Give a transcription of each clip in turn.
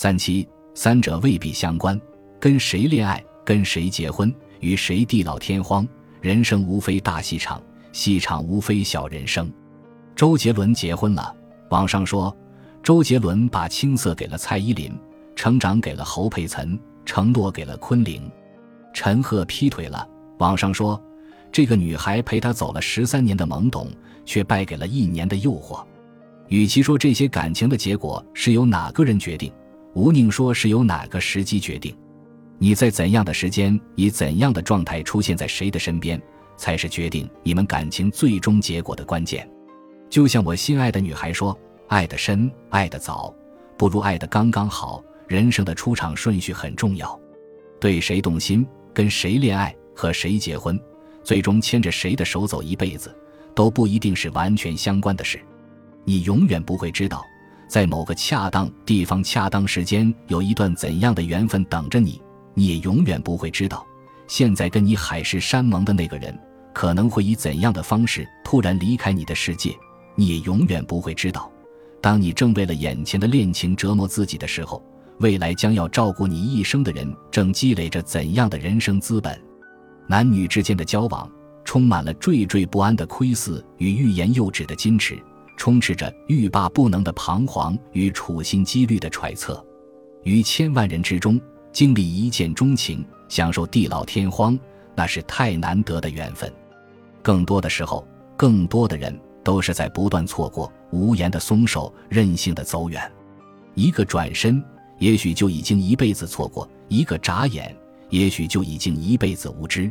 三七三者未必相关，跟谁恋爱，跟谁结婚，与谁地老天荒。人生无非大戏场，戏场无非小人生。周杰伦结婚了，网上说周杰伦把青涩给了蔡依林，成长给了侯佩岑，承诺给了昆凌。陈赫劈腿了，网上说这个女孩陪他走了十三年的懵懂，却败给了一年的诱惑。与其说这些感情的结果是由哪个人决定，吴宁说是由哪个时机决定。你在怎样的时间，以怎样的状态出现在谁的身边，才是决定你们感情最终结果的关键。就像我心爱的女孩说：“爱得深，爱得早，不如爱得刚刚好。”人生的出场顺序很重要，对谁动心，跟谁恋爱，和谁结婚，最终牵着谁的手走一辈子，都不一定是完全相关的事。你永远不会知道，在某个恰当地方、恰当时间，有一段怎样的缘分等着你。你也永远不会知道，现在跟你海誓山盟的那个人，可能会以怎样的方式突然离开你的世界。你也永远不会知道，当你正为了眼前的恋情折磨自己的时候，未来将要照顾你一生的人正积累着怎样的人生资本。男女之间的交往，充满了惴惴不安的窥伺与欲言又止的矜持，充斥着欲罢不能的彷徨与处心积虑的揣测。于千万人之中。经历一见钟情，享受地老天荒，那是太难得的缘分。更多的时候，更多的人都是在不断错过，无言的松手，任性的走远。一个转身，也许就已经一辈子错过；一个眨眼，也许就已经一辈子无知。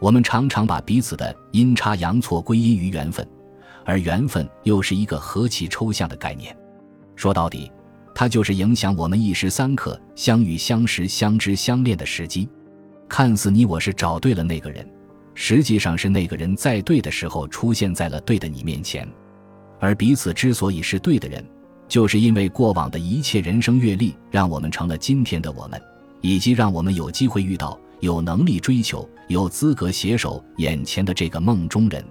我们常常把彼此的阴差阳错归因于缘分，而缘分又是一个何其抽象的概念。说到底。它就是影响我们一时三刻相遇、相识、相知、相恋的时机。看似你我是找对了那个人，实际上是那个人在对的时候出现在了对的你面前。而彼此之所以是对的人，就是因为过往的一切人生阅历，让我们成了今天的我们，以及让我们有机会遇到、有能力追求、有资格携手眼前的这个梦中人。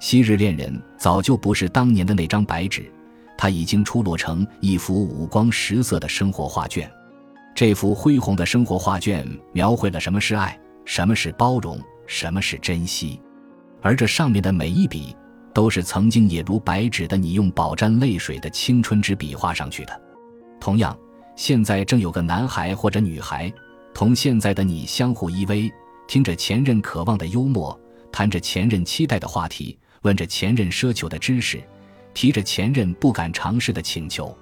昔日恋人早就不是当年的那张白纸。它已经出落成一幅五光十色的生活画卷，这幅恢宏的生活画卷描绘了什么是爱，什么是包容，什么是珍惜，而这上面的每一笔，都是曾经也如白纸的你用饱蘸泪水的青春之笔画上去的。同样，现在正有个男孩或者女孩，同现在的你相互依偎，听着前任渴望的幽默，谈着前任期待的话题，问着前任奢求的知识。提着前任不敢尝试的请求，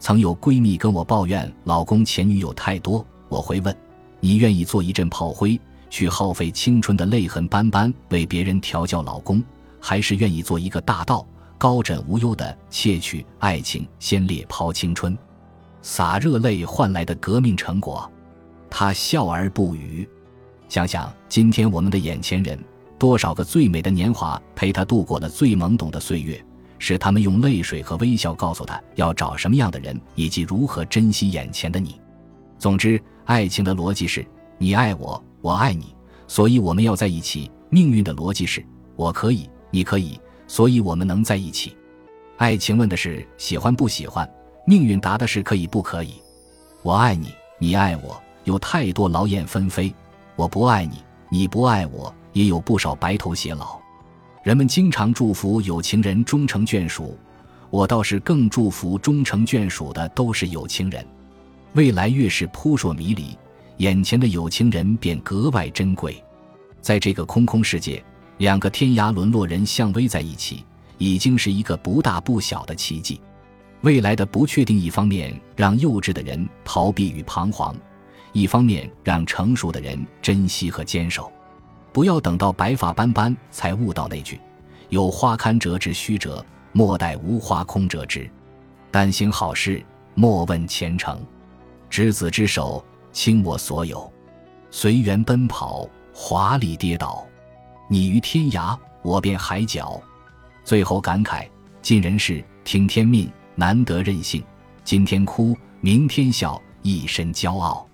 曾有闺蜜跟我抱怨老公前女友太多，我会问：你愿意做一阵炮灰，去耗费青春的泪痕斑斑为别人调教老公，还是愿意做一个大道，高枕无忧的窃取爱情，先烈抛青春，洒热泪换来的革命成果？他笑而不语。想想今天我们的眼前人，多少个最美的年华陪他度过了最懵懂的岁月。是他们用泪水和微笑告诉他要找什么样的人，以及如何珍惜眼前的你。总之，爱情的逻辑是你爱我，我爱你，所以我们要在一起。命运的逻辑是我可以，你可以，所以我们能在一起。爱情问的是喜欢不喜欢，命运答的是可以不可以。我爱你，你爱我，有太多劳燕分飞；我不爱你，你不爱我，也有不少白头偕老。人们经常祝福有情人终成眷属，我倒是更祝福终成眷属的都是有情人。未来越是扑朔迷离，眼前的有情人便格外珍贵。在这个空空世界，两个天涯沦落人相偎在一起，已经是一个不大不小的奇迹。未来的不确定，一方面让幼稚的人逃避与彷徨，一方面让成熟的人珍惜和坚守。不要等到白发斑斑才悟到那句“有花堪折直须折，莫待无花空折枝”。但行好事，莫问前程。执子之手，倾我所有。随缘奔跑，华丽跌倒。你于天涯，我便海角。最后感慨：尽人事，听天命，难得任性。今天哭，明天笑，一身骄傲。